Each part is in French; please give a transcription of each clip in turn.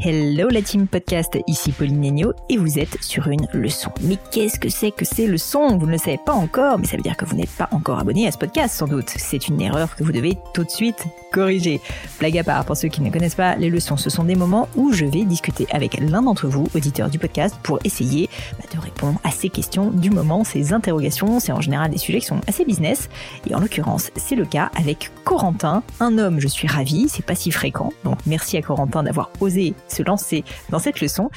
Hello la team podcast, ici Pauline Negno et vous êtes sur une leçon. Mais qu'est-ce que c'est que ces leçons? Vous ne le savez pas encore, mais ça veut dire que vous n'êtes pas encore abonné à ce podcast sans doute. C'est une erreur que vous devez tout de suite corriger. Blague à part, pour ceux qui ne connaissent pas les leçons, ce sont des moments où je vais discuter avec l'un d'entre vous, auditeur du podcast, pour essayer bah, de répondre à ces questions du moment, ces interrogations. C'est en général des sujets qui sont assez business. Et en l'occurrence, c'est le cas avec Corentin, un homme, je suis ravie, c'est pas si fréquent. Donc merci à Corentin d'avoir osé se lancer dans cette leçon.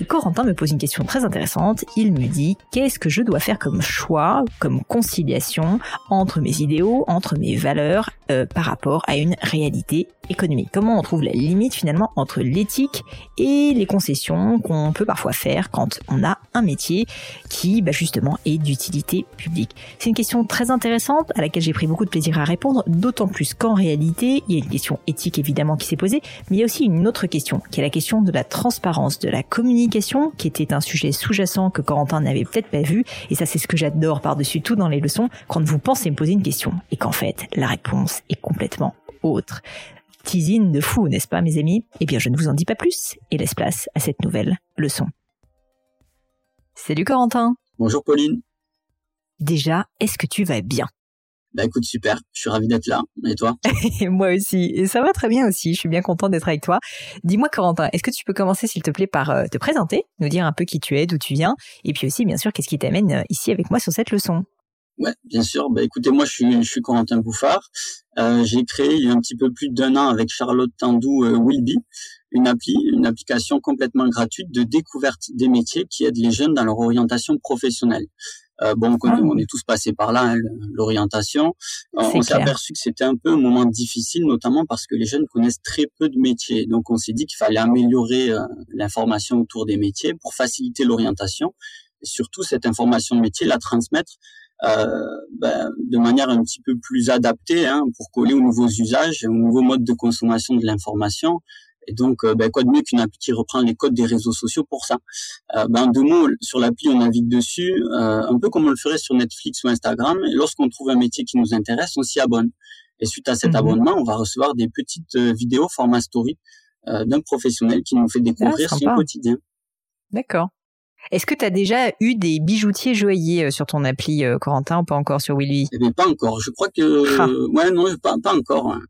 Et Corentin me pose une question très intéressante. Il me dit qu'est-ce que je dois faire comme choix, comme conciliation entre mes idéaux, entre mes valeurs euh, par rapport à une réalité économique. Comment on trouve la limite finalement entre l'éthique et les concessions qu'on peut parfois faire quand on a un métier qui bah, justement est d'utilité publique? C'est une question très intéressante à laquelle j'ai pris beaucoup de plaisir à répondre, d'autant plus qu'en réalité il y a une question éthique évidemment qui s'est posée, mais il y a aussi une autre question qui est la question de la transparence, de la communication, qui était un sujet sous-jacent que Corentin n'avait peut-être pas vu. Et ça, c'est ce que j'adore par-dessus tout dans les leçons, quand vous pensez me poser une question et qu'en fait, la réponse est complètement autre. Teasing de fou, n'est-ce pas, mes amis? Eh bien, je ne vous en dis pas plus et laisse place à cette nouvelle leçon. Salut Corentin. Bonjour Pauline. Déjà, est-ce que tu vas bien? Bah écoute, super, je suis ravi d'être là. Et toi? Moi aussi. Et ça va très bien aussi, je suis bien contente d'être avec toi. Dis-moi Corentin, est-ce que tu peux commencer s'il te plaît par euh, te présenter, nous dire un peu qui tu es, d'où tu viens, et puis aussi bien sûr qu'est-ce qui t'amène euh, ici avec moi sur cette leçon? Ouais, bien sûr. Bah écoutez, moi je suis, je suis Corentin Bouffard. Euh, j'ai créé il y a un petit peu plus d'un an avec Charlotte Tandou euh, Willby une appli, une application complètement gratuite de découverte des métiers qui aide les jeunes dans leur orientation professionnelle. Euh, bon, on, ah. on, est tous passés par là, hein, l'orientation. On s'est aperçu que c'était un peu un moment difficile, notamment parce que les jeunes connaissent très peu de métiers. Donc, on s'est dit qu'il fallait améliorer euh, l'information autour des métiers pour faciliter l'orientation. Et surtout, cette information de métier, la transmettre euh, ben, de manière un petit peu plus adaptée hein, pour coller aux nouveaux usages, aux nouveaux modes de consommation de l'information et donc, euh, ben, quoi de mieux qu'une appli qui reprend les codes des réseaux sociaux pour ça? Euh, ben, Deux mots, sur l'appli, on navigue dessus, euh, un peu comme on le ferait sur Netflix ou Instagram. Et lorsqu'on trouve un métier qui nous intéresse, on s'y abonne. Et suite à cet mhm. abonnement, on va recevoir des petites vidéos format story d'un professionnel qui nous fait découvrir son quotidien. D'accord. Est-ce que tu as déjà eu des bijoutiers joailliers euh, sur ton appli, euh, Corentin, ou pas encore sur Willy? Eh bien, pas encore. Je crois que... Ah. Ouais, non, pas, pas encore. Hein.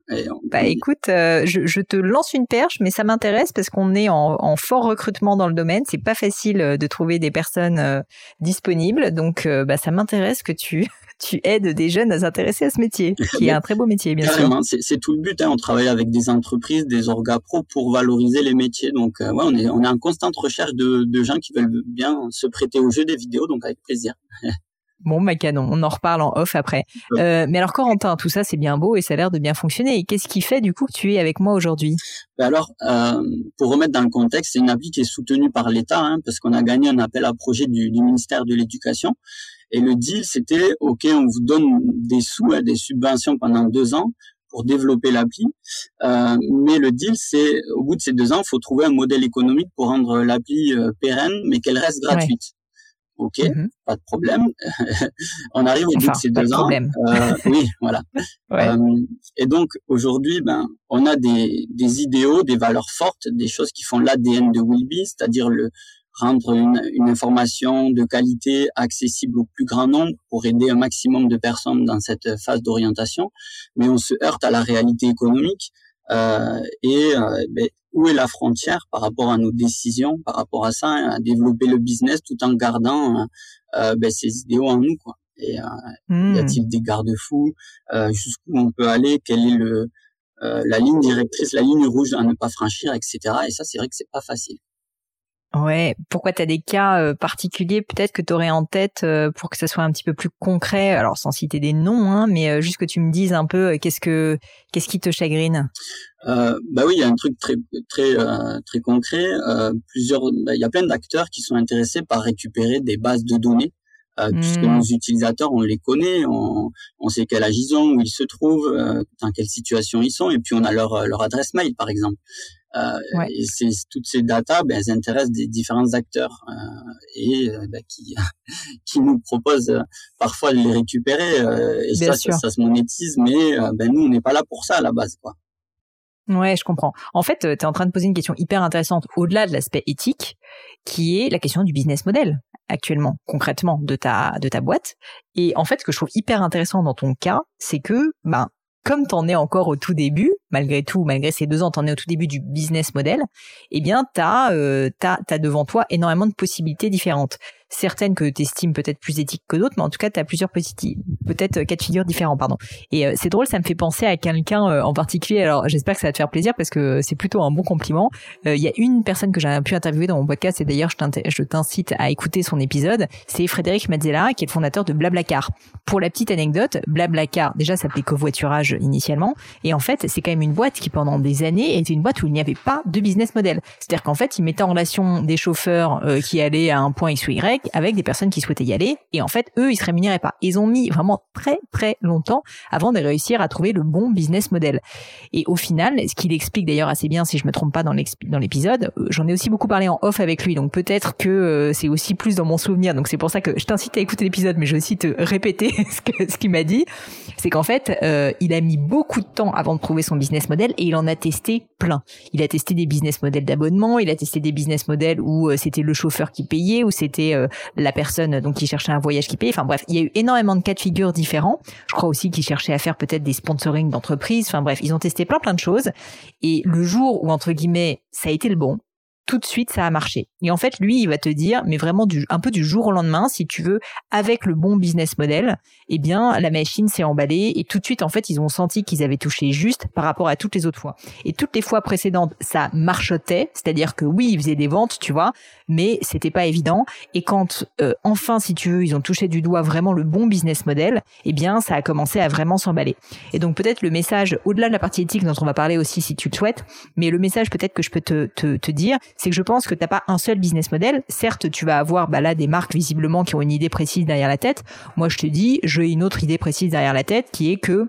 Bah écoute, euh, je, je, te lance une perche, mais ça m'intéresse parce qu'on est en, en, fort recrutement dans le domaine. C'est pas facile de trouver des personnes disponibles, donc bah, ça m'intéresse que tu tu aides des jeunes à s'intéresser à ce métier, qui est un très beau métier, bien sûr. C'est tout le but. Hein. On travaille avec des entreprises, des orgas pro pour valoriser les métiers. Donc, euh, ouais, on est, on est en constante recherche de, de gens qui veulent bien se prêter au jeu des vidéos, donc avec plaisir. Bon, ma canon, on en reparle en off après. Euh, mais alors, Corentin, tout ça, c'est bien beau et ça a l'air de bien fonctionner. Et qu'est-ce qui fait, du coup, que tu es avec moi aujourd'hui? Ben Alors, euh, pour remettre dans le contexte, c'est une appli qui est soutenue par l'État, hein, parce qu'on a gagné un appel à projet du, du ministère de l'Éducation. Et le deal, c'était, OK, on vous donne des sous, des subventions pendant deux ans pour développer l'appli. Euh, mais le deal, c'est, au bout de ces deux ans, il faut trouver un modèle économique pour rendre l'appli euh, pérenne, mais qu'elle reste gratuite. Ok, mm-hmm. pas de problème. on arrive au bout de ces deux ans. Euh, oui, voilà. ouais. euh, et donc aujourd'hui, ben, on a des, des idéaux, des valeurs fortes, des choses qui font l'ADN de Willby, c'est-à-dire le rendre une, une, information de qualité accessible au plus grand nombre pour aider un maximum de personnes dans cette phase d'orientation. Mais on se heurte à la réalité économique euh, et euh, ben, où est la frontière par rapport à nos décisions, par rapport à ça, à développer le business tout en gardant euh, ben, ces idéaux en nous, quoi. Et hmm. y a-t-il des garde-fous Jusqu'où on peut aller Quelle est le la ligne directrice, la ligne rouge à ne pas franchir, etc. Et ça, c'est vrai que c'est pas facile. Ouais, pourquoi tu as des cas euh, particuliers peut-être que tu aurais en tête euh, pour que ça soit un petit peu plus concret, alors sans citer des noms, hein, mais euh, juste que tu me dises un peu qu'est-ce que qu'est-ce qui te chagrine? Bah oui, il y a un truc très très très concret. plusieurs, bah, il y a plein d'acteurs qui sont intéressés par récupérer des bases de données puisque mmh. nos utilisateurs, on les connaît, on, on sait quel âge ils ont, où ils se trouvent, dans quelle situation ils sont, et puis on a leur, leur adresse mail, par exemple. Euh, Et c'est, toutes ces datas, ben, elles intéressent des différents acteurs euh, et euh, ben, qui, qui nous proposent euh, parfois de les récupérer. Euh, et ça, ça, se monétise, mais ben, nous, on n'est pas là pour ça à la base. quoi. Ouais, je comprends. En fait, tu es en train de poser une question hyper intéressante au-delà de l'aspect éthique, qui est la question du business model actuellement, concrètement, de ta de ta boîte. Et en fait, ce que je trouve hyper intéressant dans ton cas, c'est que ben comme t'en es encore au tout début, malgré tout, malgré ces deux ans, t'en es au tout début du business model, eh bien, t'as, euh, t'as, t'as devant toi énormément de possibilités différentes certaines que tu estimes peut-être plus éthiques que d'autres, mais en tout cas, tu as plusieurs peut-être euh, cas de figure différents, pardon. Et euh, c'est drôle, ça me fait penser à quelqu'un euh, en particulier. Alors, j'espère que ça va te faire plaisir parce que c'est plutôt un bon compliment. Il y a une personne que j'ai pu interviewer dans mon podcast et d'ailleurs, je t'incite à écouter son épisode. C'est Frédéric Mazzella, qui est le fondateur de Blablacar. Pour la petite anecdote, Blablacar, déjà, ça s'appelait covoiturage initialement. Et en fait, c'est quand même une boîte qui, pendant des années, était une boîte où il n'y avait pas de business model. C'est-à-dire qu'en fait, il mettait en relation des chauffeurs qui allaient à un point X ou Y avec des personnes qui souhaitaient y aller. Et en fait, eux, ils se rémunéraient pas. Ils ont mis vraiment très très longtemps avant de réussir à trouver le bon business model. Et au final, ce qu'il explique d'ailleurs assez bien, si je me trompe pas dans l'épisode, euh, j'en ai aussi beaucoup parlé en off avec lui. Donc peut-être que euh, c'est aussi plus dans mon souvenir. Donc c'est pour ça que je t'incite à écouter l'épisode, mais je vais aussi te répéter ce qu'il m'a dit. C'est qu'en fait, euh, il a mis beaucoup de temps avant de trouver son business et il en a testé plein. Il a testé des business models d'abonnement, il a testé des business models où c'était le chauffeur qui payait, où c'était la personne donc qui cherchait un voyage qui payait. Enfin bref, il y a eu énormément de cas de figure différents. Je crois aussi qu'ils cherchaient à faire peut-être des sponsoring d'entreprises. Enfin bref, ils ont testé plein plein de choses. Et le jour où entre guillemets ça a été le bon, tout de suite ça a marché. Et en fait, lui, il va te dire, mais vraiment un peu du jour au lendemain, si tu veux, avec le bon business model, eh bien, la machine s'est emballée et tout de suite, en fait, ils ont senti qu'ils avaient touché juste par rapport à toutes les autres fois. Et toutes les fois précédentes, ça marchotait, c'est-à-dire que oui, ils faisaient des ventes, tu vois, mais c'était pas évident. Et quand euh, enfin, si tu veux, ils ont touché du doigt vraiment le bon business model, eh bien, ça a commencé à vraiment s'emballer. Et donc peut-être le message, au-delà de la partie éthique dont on va parler aussi si tu le souhaites, mais le message peut-être que je peux te dire, c'est que je pense que t'as pas un seul business model. Certes, tu vas avoir bah là des marques visiblement qui ont une idée précise derrière la tête. Moi, je te dis, j'ai une autre idée précise derrière la tête qui est que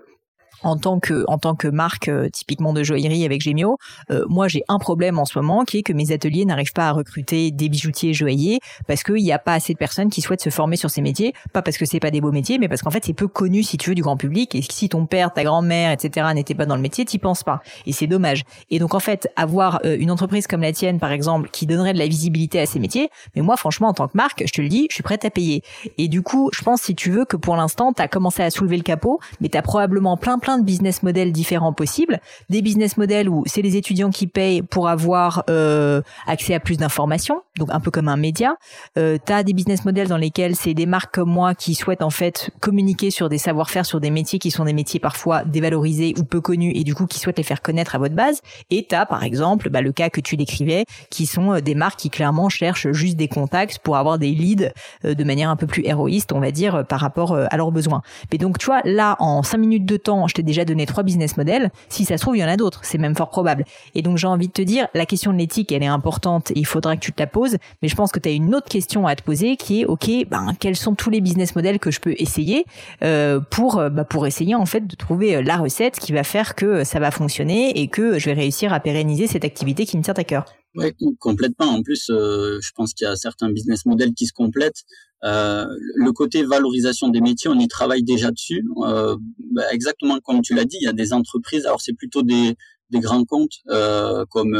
en tant que en tant que marque euh, typiquement de joaillerie avec Gemio, euh, moi j'ai un problème en ce moment qui est que mes ateliers n'arrivent pas à recruter des bijoutiers joailliers parce qu'il n'y a pas assez de personnes qui souhaitent se former sur ces métiers, pas parce que c'est pas des beaux métiers, mais parce qu'en fait c'est peu connu si tu veux du grand public et si ton père, ta grand-mère, etc. n'étaient pas dans le métier, t'y penses pas et c'est dommage. Et donc en fait avoir euh, une entreprise comme la tienne par exemple qui donnerait de la visibilité à ces métiers, mais moi franchement en tant que marque, je te le dis, je suis prête à payer. Et du coup, je pense si tu veux que pour l'instant tu as commencé à soulever le capot, mais tu as probablement plein plein de business models différents possibles. Des business models où c'est les étudiants qui payent pour avoir euh, accès à plus d'informations, donc un peu comme un média. Euh, tu as des business models dans lesquels c'est des marques comme moi qui souhaitent en fait communiquer sur des savoir-faire, sur des métiers qui sont des métiers parfois dévalorisés ou peu connus et du coup qui souhaitent les faire connaître à votre base. Et tu as par exemple bah, le cas que tu décrivais qui sont euh, des marques qui clairement cherchent juste des contacts pour avoir des leads euh, de manière un peu plus héroïste, on va dire, par rapport à leurs besoins. Mais donc tu vois, là en cinq minutes de temps, je déjà donné trois business models. Si ça se trouve, il y en a d'autres. C'est même fort probable. Et donc, j'ai envie de te dire, la question de l'éthique, elle est importante et il faudra que tu te la poses. Mais je pense que tu as une autre question à te poser qui est, OK, ben, quels sont tous les business models que je peux essayer euh, pour, euh, bah, pour essayer, en fait, de trouver euh, la recette qui va faire que ça va fonctionner et que je vais réussir à pérenniser cette activité qui me tient à cœur. Ouais, complètement. En plus, je pense qu'il y a certains business models qui se complètent. Euh, le côté valorisation des métiers, on y travaille déjà dessus. Euh, bah, exactement comme tu l'as dit, il y a des entreprises. Alors c'est plutôt des, des grands comptes euh, comme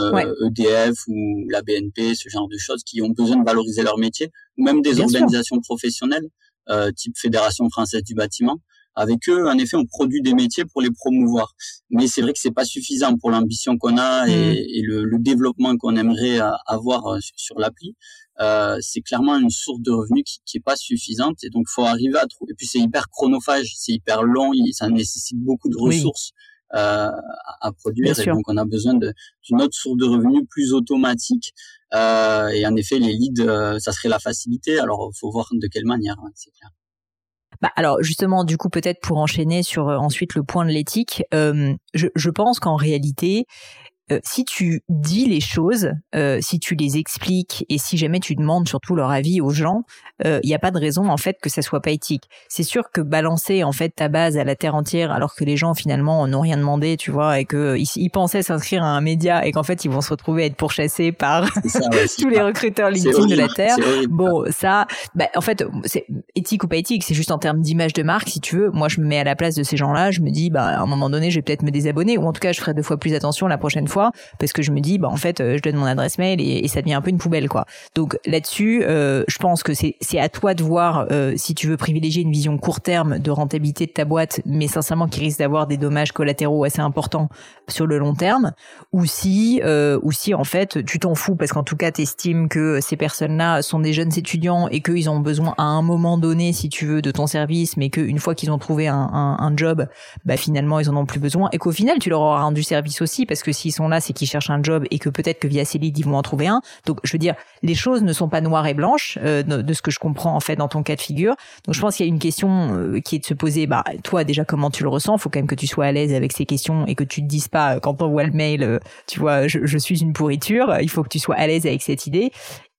EDF e ou la BNP, ce genre de choses, qui ont besoin de valoriser leur métier, ou même des organisations professionnelles, type Fédération française du bâtiment. Avec eux, en effet, on produit des métiers pour les promouvoir. Mais c'est vrai que c'est pas suffisant pour l'ambition qu'on a et, et le, le, développement qu'on aimerait avoir sur l'appli euh, c'est clairement une source de revenus qui, qui est pas suffisante et donc faut arriver à trouver. Et puis c'est hyper chronophage, c'est hyper long, ça nécessite beaucoup de ressources. Euh, à produire et donc on a besoin d'une autre source de revenus plus automatique euh, et en effet les leads euh, ça serait la facilité alors faut voir de quelle manière hein, c'est clair bah alors justement, du coup, peut-être pour enchaîner sur euh, ensuite le point de l'éthique, euh, je, je, pense qu'en réalité, euh, si tu dis les choses, euh, si tu les expliques et si jamais tu demandes surtout leur avis aux gens, il euh, n'y a pas de raison en fait que ça soit pas éthique. C'est sûr que balancer en fait ta base à la terre entière alors que les gens finalement n'ont rien demandé, tu vois, et que ils, pensaient s'inscrire à un média et qu'en fait ils vont se retrouver à être pourchassés par tous les recruteurs LinkedIn de la terre. Bon, ça, bah, en fait, c'est éthique ou pas éthique, c'est juste en termes d'image de marque, si tu veux. Moi, je me mets à la place de ces gens-là, je me dis, bah à un moment donné, je vais peut-être me désabonner ou en tout cas, je ferai deux fois plus attention la prochaine fois parce que je me dis bah en fait euh, je donne mon adresse mail et, ça devient un peu une poubelle quoi. Donc là-dessus, euh, je pense que c'est c'est à toi de voir euh, si tu veux privilégier une vision court terme de rentabilité de ta boîte, mais sincèrement qui risque d'avoir des dommages collatéraux assez importants sur le long terme, ou si ou si en fait tu t'en fous parce qu'en tout cas tu estimes que ces personnes-là sont des jeunes étudiants et qu'ils ont besoin à un moment donné, si tu veux, de ton service, mais qu'une fois qu'ils ont trouvé un, un, un, job, bah finalement ils en ont plus besoin et qu'au final tu leur auras rendu service aussi parce que s'ils sont là c'est qu'ils cherchent un job et que peut-être que via Célide ils vont en trouver un. Donc je veux dire, les choses ne sont pas noires et blanches euh, de, ce que je comprends en fait dans ton cas de figure. Donc je pense qu'il y a une question euh, qui est de se poser, bah toi déjà comment tu le ressens? Faut quand même que tu sois à l'aise avec ces questions et que tu te dises pas euh, quand on voit le mail, tu vois, je, je suis une pourriture. Il faut que tu sois à l'aise avec cette idée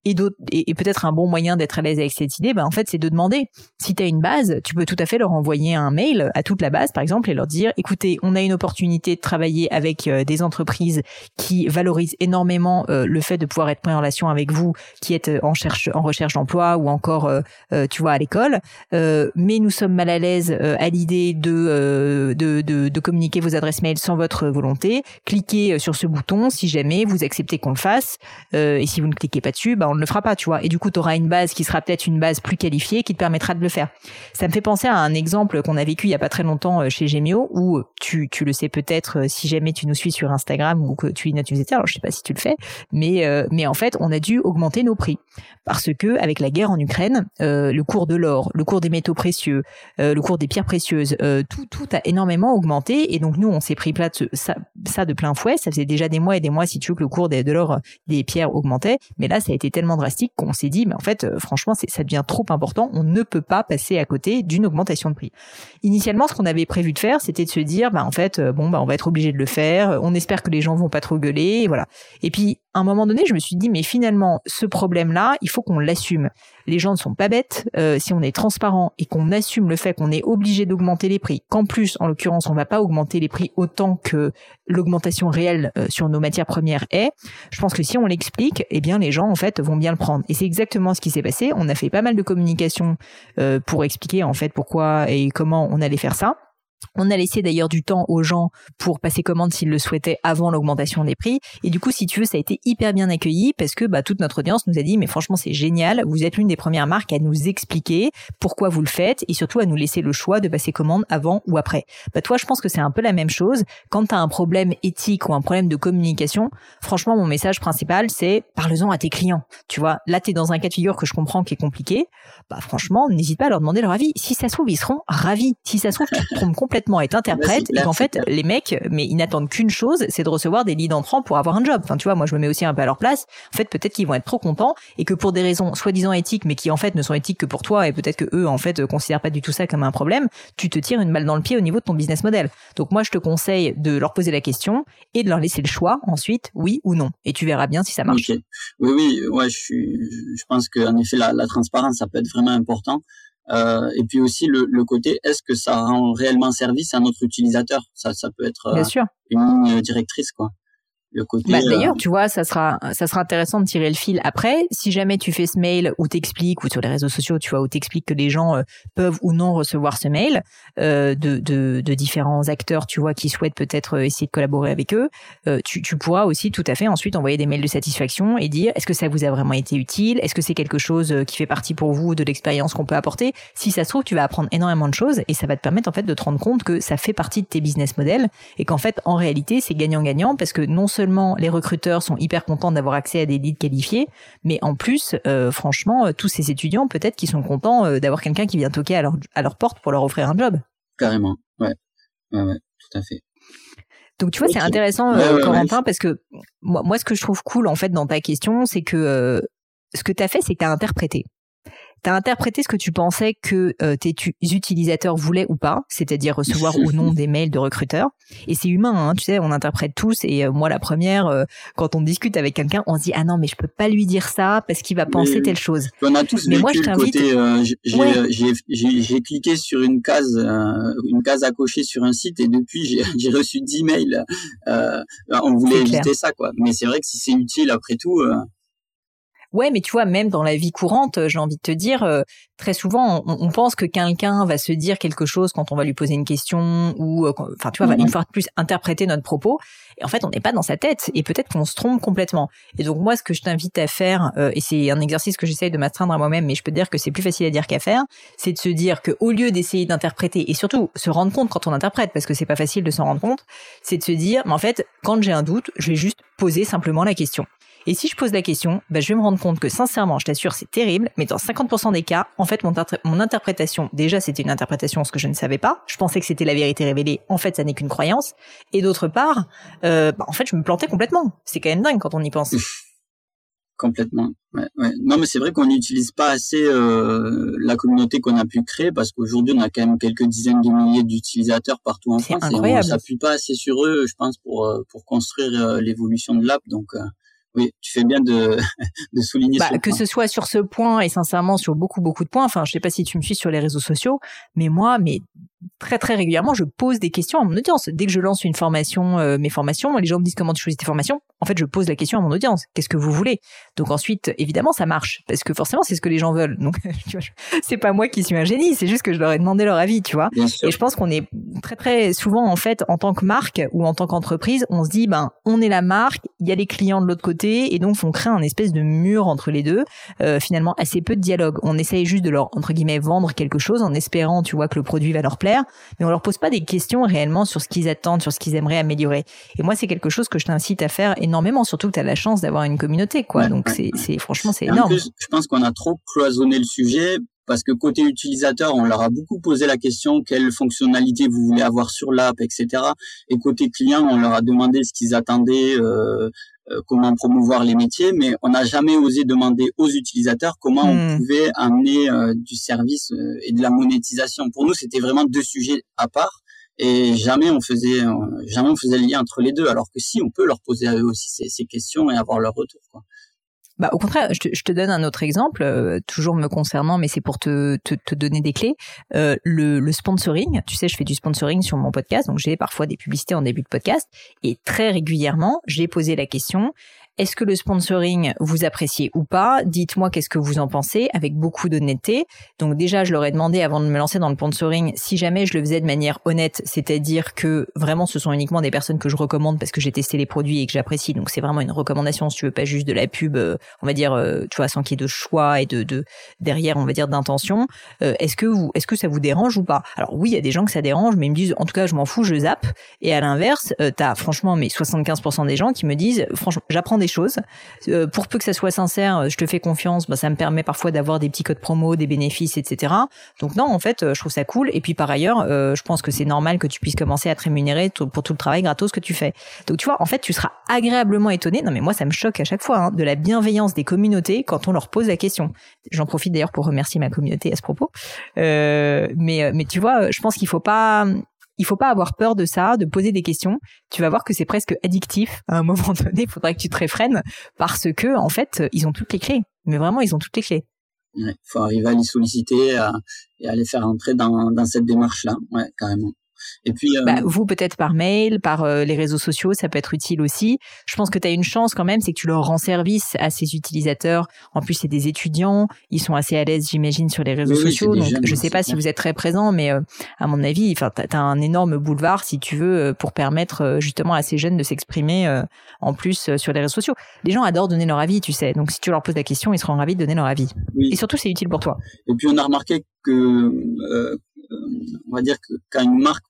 et, et, peut-être un bon moyen d'être à l'aise avec cette idée, ben en fait, c'est de demander. Si tu as une base, tu peux tout à fait leur envoyer un mail à toute la base, par exemple, et leur dire, écoutez, on a une opportunité de travailler avec euh, des entreprises qui valorisent énormément euh, le fait de pouvoir être mis en relation avec vous, qui êtes en, cherche, en recherche d'emploi ou encore, euh, tu vois, à l'école. mais nous sommes mal à l'aise à l'idée de, de, de, de, communiquer vos adresses mail sans votre volonté. Cliquez sur ce bouton si jamais vous acceptez qu'on le fasse. et si vous ne cliquez pas dessus, ben, on ne le fera pas, tu vois. Et du coup, tu auras une base qui sera peut-être une base plus qualifiée qui te permettra de le faire. Ça me fait penser à un exemple qu'on a vécu il y a pas très longtemps euh, chez Gemio où euh, tu, tu le sais peut-être euh, si jamais tu nous suis sur Instagram ou que tu es notre newsletter. Alors, je sais pas si tu le fais, mais, mais en fait, on a dû augmenter nos prix parce que avec la guerre en Ukraine, le cours de l'or, le cours des métaux précieux, le cours des pierres précieuses, tout, tout a énormément augmenté et donc nous, on s'est pris plat ça, de plein fouet. Ça faisait déjà des mois et des mois, si tu veux, que le cours de l'or, des pierres augmentait, mais là, ça a été drastique qu'on s'est dit, mais en fait, euh, franchement, ça devient trop important. On ne peut pas passer à côté d'une augmentation de prix. Initialement, ce qu'on avait prévu de faire, c'était de se dire, bah en fait, euh, bon, bah on va être obligé de le faire. On espère que les gens vont pas trop gueuler, et voilà. Et puis, à un moment donné, je me suis dit, mais finalement, ce problème-là, il faut qu'on l'assume. Les gens ne sont pas bêtes. Euh, si on est transparent et qu'on assume le fait qu'on est obligé d'augmenter les prix, qu'en plus, en l'occurrence, on va pas augmenter les prix autant que l'augmentation réelle euh, sur nos matières premières est, je pense que si on l'explique, eh bien, les gens, en fait, vont bien le prendre. Et c'est exactement ce qui s'est passé. On a fait pas mal de communication euh, pour expliquer, en fait, pourquoi et comment on allait faire ça. On a laissé d'ailleurs du temps aux gens pour passer commande s'ils le souhaitaient avant l'augmentation des prix. Et du coup, si tu veux, ça a été hyper bien accueilli parce que bah, toute notre audience nous a dit, mais franchement, c'est génial. Vous êtes l'une des premières marques à nous expliquer pourquoi vous le faites et surtout à nous laisser le choix de passer commande avant ou après. Bah, toi, je pense que c'est un peu la même chose. Quand tu as un problème éthique ou un problème de communication, franchement, mon message principal, c'est parle-en à tes clients. Tu vois, là, tu es dans un cas de figure que je comprends qui est compliqué. Bah, franchement, n'hésite pas à leur demander leur avis. Si ça se trouve, ils seront ravis. Si ça se trouve, tu te complètement être interprète et qu'en fait les mecs mais ils n'attendent qu'une chose c'est de recevoir des leads entrants pour avoir un job. Enfin tu vois moi je me mets aussi un peu à leur place. En fait peut-être qu'ils vont être trop contents et que pour des raisons soi-disant éthiques mais qui en fait ne sont éthiques que pour toi et peut-être que eux en fait considèrent pas du tout ça comme un problème tu te tires une balle dans le pied au niveau de ton business model. Donc moi je te conseille de leur poser la question et de leur laisser le choix ensuite oui ou non. Et tu verras bien si ça marche. Oui oui ouais je suis je pense que en effet la, la transparence ça peut être vraiment important euh, et puis aussi le, le côté, est-ce que ça rend réellement service à notre utilisateur Ça, ça peut être Bien sûr. une ligne directrice, quoi. Bah, D'ailleurs, tu vois, ça sera, ça sera intéressant de tirer le fil après. Si jamais tu fais ce mail où t'expliques, ou sur les réseaux sociaux, tu vois, où t'expliques que les gens peuvent ou non recevoir ce mail de, de, de, différents acteurs, tu vois, qui souhaitent peut-être essayer de collaborer avec eux, tu, tu pourras aussi tout à fait ensuite envoyer des mails de satisfaction et dire est-ce que ça vous a vraiment été utile? Est-ce que c'est quelque chose qui fait partie pour vous de l'expérience qu'on peut apporter? Si ça se trouve, tu vas apprendre énormément de choses et ça va te permettre en fait de te rendre compte que ça fait partie de tes business models et qu'en fait en réalité c'est gagnant-gagnant parce que non seulement les recruteurs sont hyper contents d'avoir accès à des leads qualifiés, mais en plus euh, franchement euh, tous ces étudiants peut-être qui sont contents euh, d'avoir quelqu'un qui vient toquer à leur, à leur porte pour leur offrir un job. Carrément, ouais, ouais, ouais. Tout à fait. Donc tu vois, c'est intéressant, Corentin, parce que moi, moi, ce que je trouve cool en fait dans ta question, c'est que ce que tu as fait, c'est que tu as interprété tu as interprété ce que tu pensais que euh, tes utilisateurs voulaient ou pas, c'est-à-dire recevoir ou non des mails de recruteurs. Et c'est humain, hein, tu sais, on interprète tous. Et euh, moi, la première, euh, quand on discute avec quelqu'un, on se dit ah non, mais je peux pas lui dire ça parce qu'il va penser telle chose. On a tous mais moi, je t'invite. J'ai cliqué sur une case, une case à cocher sur un site et depuis j'ai reçu 10 mails. on voulait éviter ça, quoi. Mais c'est vrai que si c'est utile après tout. Ouais, mais tu vois, même dans la vie courante, j'ai envie de te dire, euh, très souvent, on, pense que quelqu'un va se dire quelque chose quand on va lui poser une question ou, euh, enfin, tu vois, va une fois de plus interpréter notre propos. Et en fait, on n'est pas dans sa tête et peut-être qu'on se trompe complètement. Et donc moi, ce que je t'invite à faire, euh, et c'est un exercice que j'essaye de m'astreindre à moi-même, mais je peux te dire que c'est plus facile à dire qu'à faire, c'est de se dire que au lieu d'essayer d'interpréter et surtout se rendre compte quand on interprète, parce que c'est pas facile de s'en rendre compte, c'est de se dire, mais en fait, quand j'ai un doute, je vais juste poser simplement la question. Et si je pose la question, bah, je vais me rendre compte que sincèrement, je t'assure, c'est terrible, mais dans 50% des cas, en fait, mon, mon interprétation, déjà, c'était une interprétation, ce que je ne savais pas. Je pensais que c'était la vérité révélée. En fait, ça n'est qu'une croyance. Et d'autre part, euh, bah, en fait, je me plantais complètement. C'est quand même dingue quand on y pense. complètement. Ouais, ouais. Non, mais c'est vrai qu'on n'utilise pas assez euh, la communauté qu'on a pu créer parce qu'aujourd'hui, on a quand même quelques dizaines de milliers d'utilisateurs partout en France. Incroyable. Et on s'appuie pas assez sur eux, je pense, pour euh, pour construire euh, l'évolution de l'app. Donc, oui, tu fais bien de, de souligner bah, Que ce soit sur ce point et sincèrement sur beaucoup beaucoup de points. Enfin, je sais pas si tu me suis sur les réseaux sociaux, mais moi, mais très très régulièrement, je pose des questions à mon audience. Dès que je lance une formation, euh, mes formations, les gens me disent comment tu choisis tes formations. En fait, je pose la question à mon audience. Qu'est-ce que vous voulez? Donc ensuite, évidemment, ça marche parce que forcément, c'est ce que les gens veulent. Donc, c'est pas moi qui suis un génie, c'est juste que je leur ai demandé leur avis, tu vois. Et je pense qu'on est très très souvent en fait en tant que marque ou en tant qu'entreprise, on se dit ben on est la marque, il y a les clients de l'autre côté et donc on crée un espèce de mur entre les deux. Euh, finalement, assez peu de dialogue. On essaye juste de leur entre guillemets vendre quelque chose en espérant, tu vois, que le produit va leur plaire mais on leur pose pas des questions réellement sur ce qu'ils attendent, sur ce qu'ils aimeraient améliorer. Et moi, c'est quelque chose que je t'incite à faire énormément, surtout que tu as la chance d'avoir une communauté, quoi. Donc c'est, c'est franchement, c'est énorme. je pense qu'on a trop cloisonné le sujet parce que côté utilisateur, on leur a beaucoup posé la question quelle fonctionnalité vous voulez avoir sur l'app, etc. Et côté client, on leur a demandé ce qu'ils attendaient, euh, euh, comment promouvoir les métiers, mais on n'a jamais osé demander aux utilisateurs comment on hmm. pouvait amener euh, du service euh, et de la monétisation. Pour nous, c'était vraiment deux sujets à part et jamais on faisait jamais on faisait le lien entre les deux. Alors que si, on peut leur poser à eux aussi ces, ces questions et avoir leur retour. Quoi. Bah, au contraire, je te, je te, donne un autre exemple, euh, toujours me concernant, mais c'est pour te, te, te, donner des clés. Euh, le, le, sponsoring, tu sais, je fais du sponsoring sur mon podcast, donc j'ai parfois des publicités en début de podcast, et très régulièrement, j'ai posé la question est-ce que le sponsoring vous appréciez ou pas? Dites-moi qu'est-ce que vous en pensez avec beaucoup d'honnêteté. Donc déjà, je leur ai demandé avant de me lancer dans le sponsoring si jamais je le faisais de manière honnête, c'est-à-dire que vraiment ce sont uniquement des personnes que je recommande parce que j'ai testé les produits et que j'apprécie. Donc c'est vraiment une recommandation si tu veux pas juste de la pub, euh, on va dire, euh, tu vois, sans qu'il y ait de choix et de, de derrière, on va dire d'intention. Euh, est-ce que vous, est-ce que ça vous dérange ou pas? Alors oui, il y a des gens que ça dérange, mais ils me disent en tout cas je m'en fous, je zappe. Et à l'inverse, t'as franchement mais 75% des gens qui me disent franchement j'apprends des choses. Euh, pour peu que ça soit sincère, je te fais confiance, bah, ça me permet parfois d'avoir des petits codes promo, des bénéfices, etc. Donc non, en fait, euh, je trouve ça cool. Et puis par ailleurs, euh, je pense que c'est normal que tu puisses commencer à te rémunérer pour tout le travail gratos que tu fais. Donc tu vois, en fait, tu seras agréablement étonné. Non mais moi, ça me choque à chaque fois hein, de la bienveillance des communautés quand on leur pose la question. J'en profite d'ailleurs pour remercier ma communauté à ce propos. mais mais tu vois, je pense qu'il faut pas il faut pas avoir peur de ça, de poser des questions. Tu vas voir que c'est presque addictif. À un moment donné, il faudra que tu te réfrènes parce que, en fait, ils ont toutes les clés. Mais vraiment, ils ont toutes les clés. Il faut arriver à les solliciter et à les faire entrer dans, dans cette démarche-là. Ouais, carrément. Et puis bah, vous peut-être par mail, par les réseaux sociaux, ça peut être utile aussi. Je pense que tu as une chance quand même, c'est que tu leur rends service à ces utilisateurs. En plus, c'est des étudiants, ils sont assez à l'aise, j'imagine, sur les réseaux sociaux. donc, je sais pas si vous êtes très présent, mais à mon avis, enfin, as un énorme boulevard, si tu veux, pour permettre justement à ces jeunes de s'exprimer en plus sur les réseaux sociaux. Les gens adorent donner leur avis, tu sais. Donc, si tu leur poses la question, ils seront ravis de donner leur avis. Et surtout, c'est utile pour toi. Et puis, on a remarqué que, euh, on va dire que quand une marque,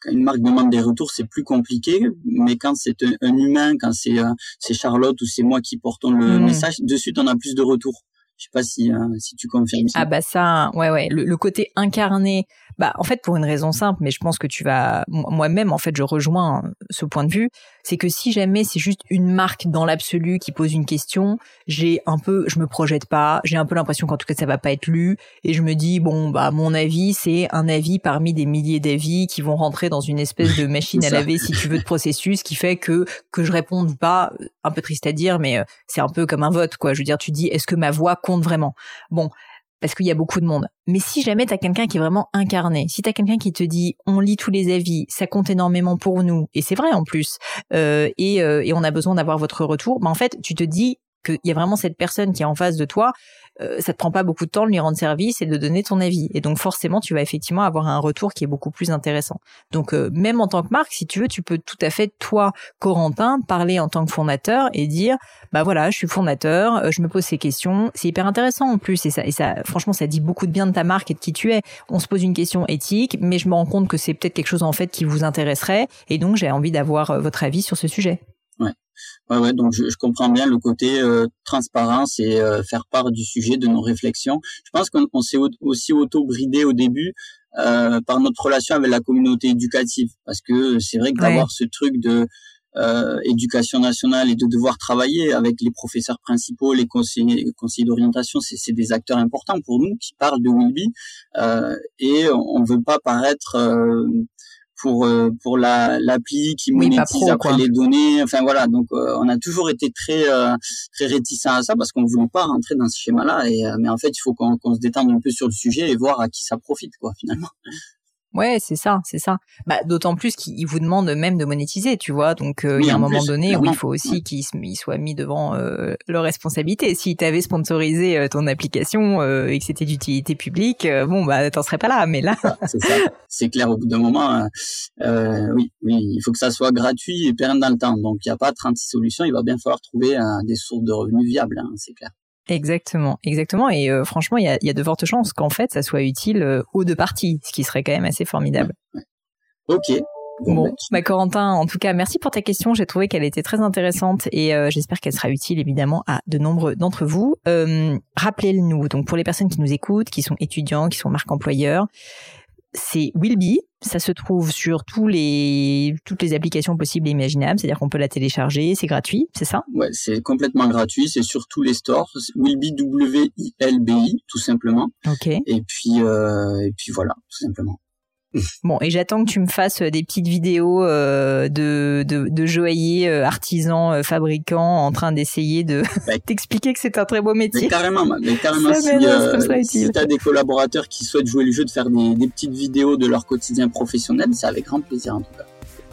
quand une marque demande des retours, c'est plus compliqué. Mais quand c'est un, humain, quand c'est euh, c'est Charlotte ou c'est moi qui portons le mmh. message, de suite, on a plus de retours. Je sais pas si euh, si tu confirmes ça. Ah bah ça, ouais ouais, le, côté incarné. Bah en fait pour une raison simple, mais je pense que tu vas moi-même en fait je rejoins ce point de vue, c'est que si jamais c'est juste une marque dans l'absolu qui pose une question, j'ai un peu je me projette pas, j'ai un peu l'impression qu'en tout cas ça va pas être lu et je me dis bon bah mon avis c'est un avis parmi des milliers d'avis qui vont rentrer dans une espèce de machine à laver si tu veux de processus qui fait que que je réponde pas un peu triste à dire mais euh, c'est un peu comme un vote quoi. Je veux dire tu dis est-ce que ma voix compte vraiment. Bon, parce qu'il y a beaucoup de monde. Mais si jamais tu as quelqu'un qui est vraiment incarné, si tu as quelqu'un qui te dit on lit tous les avis, ça compte énormément pour nous, et c'est vrai en plus, euh, et, euh, et on a besoin d'avoir votre retour, bah en fait tu te dis qu'il y a vraiment cette personne qui est en face de toi euh, ça te prend pas beaucoup de temps de lui rendre service et de donner ton avis. Et donc forcément, tu vas effectivement avoir un retour qui est beaucoup plus intéressant. Donc euh, même en tant que marque, si tu veux, tu peux tout à fait toi, Corentin, parler en tant que fondateur et dire, bah voilà, je suis fondateur, euh, je me pose ces questions. C'est hyper intéressant en plus et ça, et ça, franchement, ça dit beaucoup de bien de ta marque et de qui tu es. On se pose une question éthique, mais je me rends compte que c'est peut-être quelque chose en fait qui vous intéresserait et donc j'ai envie d'avoir votre avis sur ce sujet. Ouais, ouais, donc je, je, comprends bien le côté euh, transparence et euh, faire part du sujet, de nos réflexions. Je pense qu'on s'est aussi auto-bridé au début euh, par notre relation avec la communauté éducative, parce que c'est vrai que d'avoir ce truc de euh, éducation nationale et de devoir travailler avec les professeurs principaux, les conseillers, les conseillers d'orientation, c'est des acteurs importants pour nous qui parlent de Wilby euh, et on veut pas paraître pour euh, pour la l'appli qui monétise après les données. Enfin voilà. Donc euh, on a toujours été très euh, très réticent à ça parce qu'on voulait pas rentrer dans ce schéma là et mais en fait il faut qu'on qu'on se détende un peu sur le sujet et voir à qui ça profite quoi finalement Ouais, c'est ça, c'est ça. Bah, d'autant plus qu'ils vous demandent même de monétiser, tu vois. Donc, euh, il y a un moment donné où il faut aussi qu'ils soient mis devant euh, leurs responsabilités. Si tu avais sponsorisé euh, ton application euh, et que c'était d'utilité publique, bon, bah, t'en serais pas là. Mais là, c'est ça. C'est clair. Au bout d'un moment, oui, oui, il faut que ça soit gratuit et pérenne dans le temps. Donc, il n'y a pas 36 solutions. Il va bien falloir trouver des sources de revenus viables. Hein, c'est clair. Exactement, exactement. Et euh, franchement, il y a, y a, de fortes chances qu'en fait, ça soit utile euh, aux deux parties, ce qui serait quand même assez formidable. Ok. Bon, bah, bah, Corentin, en tout cas, merci pour ta question. J'ai trouvé qu'elle était très intéressante et euh, j'espère qu'elle sera utile évidemment à de nombreux d'entre vous. Rappelez-nous, donc pour les personnes qui nous écoutent, qui sont étudiants, qui sont marques employeurs, c'est Willby. Ça se trouve sur tous les, toutes les applications possibles et imaginables, c'est-à-dire qu'on peut la télécharger, c'est gratuit, c'est ça? Ouais, c'est complètement gratuit, c'est sur tous les stores, Willby W-I-L-B-I, tout simplement. Ok. Et puis, euh, et puis voilà, tout simplement. Bon, et j'attends que tu me fasses euh, des petites vidéos euh, de, de, de joailliers, euh, artisans, euh, fabricants en train d'essayer de bah, t'expliquer que c'est un très beau métier. Mais carrément, mais carrément si, euh, si tu as des collaborateurs qui souhaitent jouer le jeu, de faire des, des petites vidéos de leur quotidien professionnel, c'est avec grand plaisir en tout cas.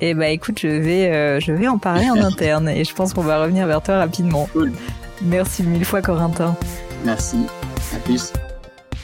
Eh bah écoute, je vais, je vais en parler en interne et je pense qu'on va revenir vers toi rapidement. Cool. Merci mille fois Corentin. Merci. À plus.